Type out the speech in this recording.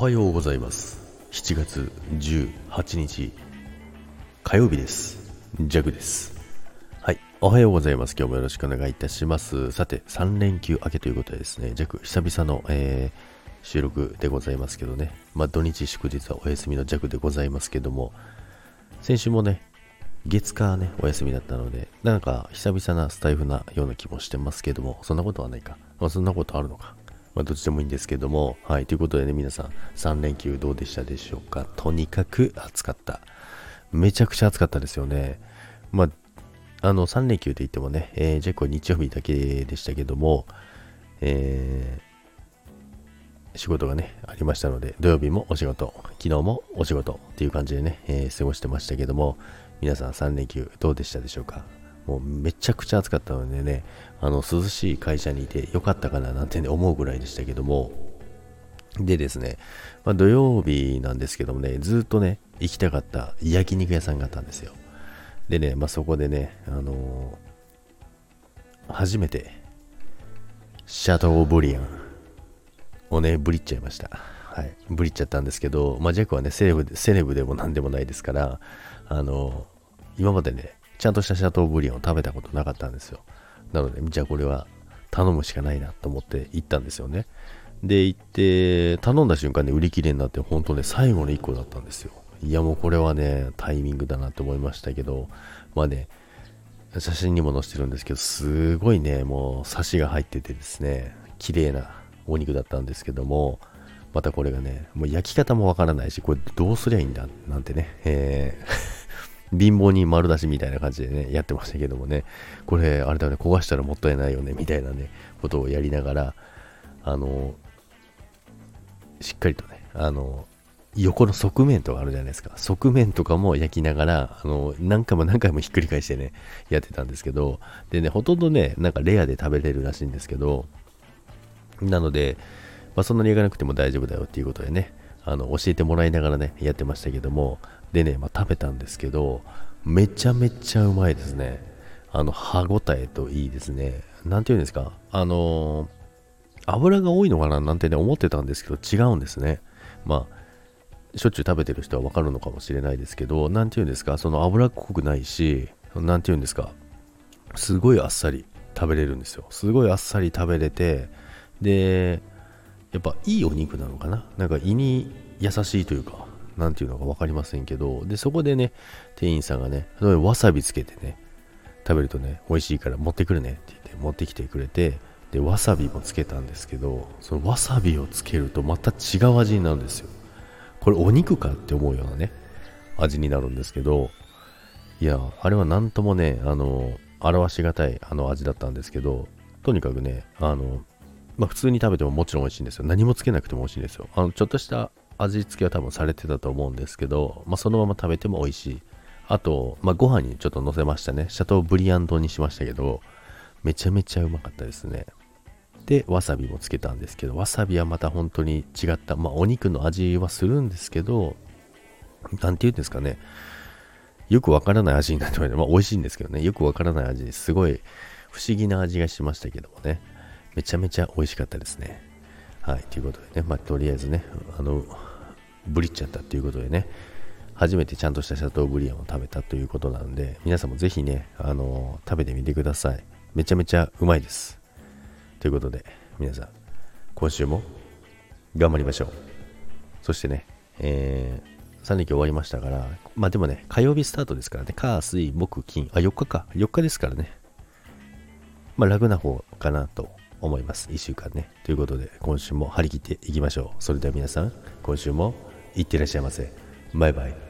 はようございます。7月18日火曜日です。ジャグです。はいおはようございます。今日もよろしくお願いいたします。さて3連休明けということでですねジャグ久々の、えー、収録でございますけどね。まあ土日祝日はお休みのジャグでございますけども先週もね月火ね、お休みだったので、なんか久々なスタイフなような気もしてますけども、そんなことはないか。まあ、そんなことあるのか。まあ、どっちでもいいんですけども、はい、ということでね、皆さん、3連休どうでしたでしょうか？とにかく暑かった。めちゃくちゃ暑かったですよね。まあ、あの、3連休といってもね、えー、ジェコ日曜日だけでしたけども、えー、仕事がね、ありましたので、土曜日もお仕事、昨日もお仕事っていう感じでね、えー、過ごしてましたけども、皆さん3連休どうでしたでしょうか？もうめちゃくちゃ暑かったのでね、あの涼しい会社にいてよかったかななんて、ね、思うぐらいでしたけども、でですね、まあ、土曜日なんですけどもね、ずっとね、行きたかった焼肉屋さんがあったんですよ。でね、まあ、そこでね、あのー、初めて、シャトーブリアンをね、ブリっちゃいました。はい、ブリっちゃったんですけど、まあ、ジャックはね、セレブで、セレブでも何でもないですから、あのー、今までね、ちゃんとしたシャトーブリアンを食べたことなかったんですよ。なので、じゃあこれは頼むしかないなと思って行ったんですよね。で、行って、頼んだ瞬間に売り切れになって、本当ね、最後の1個だったんですよ。いや、もうこれはね、タイミングだなって思いましたけど、まあね、写真にも載せてるんですけど、すごいね、もう、サシが入っててですね、綺麗なお肉だったんですけども、またこれがね、もう焼き方もわからないし、これどうすりゃいいんだなんてね、えー貧乏に丸出しみたいな感じでね、やってましたけどもね、これ、あれだね、焦がしたらもったいないよね、みたいなね、ことをやりながら、あの、しっかりとね、あの、横の側面とかあるじゃないですか。側面とかも焼きながら、あの、何回も何回もひっくり返してね、やってたんですけど、でね、ほとんどね、なんかレアで食べれるらしいんですけど、なので、まあ、そんなに焼かなくても大丈夫だよっていうことでね、あの、教えてもらいながらね、やってましたけども、でね、まあ、食べたんですけど、めちゃめちゃうまいですね。あの、歯ごたえといいですね。なんていうんですか、あのー、油が多いのかななんてね、思ってたんですけど、違うんですね。まあ、しょっちゅう食べてる人はわかるのかもしれないですけど、なんていうんですか、その脂っこくないし、なんていうんですか、すごいあっさり食べれるんですよ。すごいあっさり食べれて、で、やっぱいいお肉なのかな？なんか胃に優しいというか、なんていうのか分かりませんけど、で、そこでね、店員さんがね、わさびつけてね、食べるとね、美味しいから持ってくるねって言って持ってきてくれて、で、わさびもつけたんですけど、そのわさびをつけるとまた違う味になるんですよ。これお肉かって思うようなね、味になるんですけど、いや、あれはなんともね、あの、表しがたいあの味だったんですけど、とにかくね、あの、まあ普通に食べてももちろん美味しいんですよ。何もつけなくても美味しいんですよ。あの、ちょっとした味付けは多分されてたと思うんですけど、まあ、そのまま食べても美味しい。あと、まあ、ご飯にちょっと乗せましたね。シャトーブリアン丼にしましたけど、めちゃめちゃうまかったですね。で、わさびもつけたんですけど、わさびはまた本当に違った、まあ、お肉の味はするんですけど、なんて言うんですかね。よくわからない味になってました。まあ、美味しいんですけどね。よくわからない味ですごい不思議な味がしましたけどもね。めちゃめちゃ美味しかったですね。はい。ということでね、まあ、とりあえずね、あの、ブリっちゃったっていうことでね、初めてちゃんとしたシャトーブリアンを食べたということなので、皆さんもぜひね、あの、食べてみてください。めちゃめちゃうまいです。ということで、皆さん、今週も頑張りましょう。そしてね、えー、3連休終わりましたから、まあでもね、火曜日スタートですからね、火、水、木、金、あ、4日か、4日ですからね、まあ楽な方かなと思います。1週間ね。ということで、今週も張り切っていきましょう。それでは皆さん、今週もいってらっしゃいませ。バイバイ。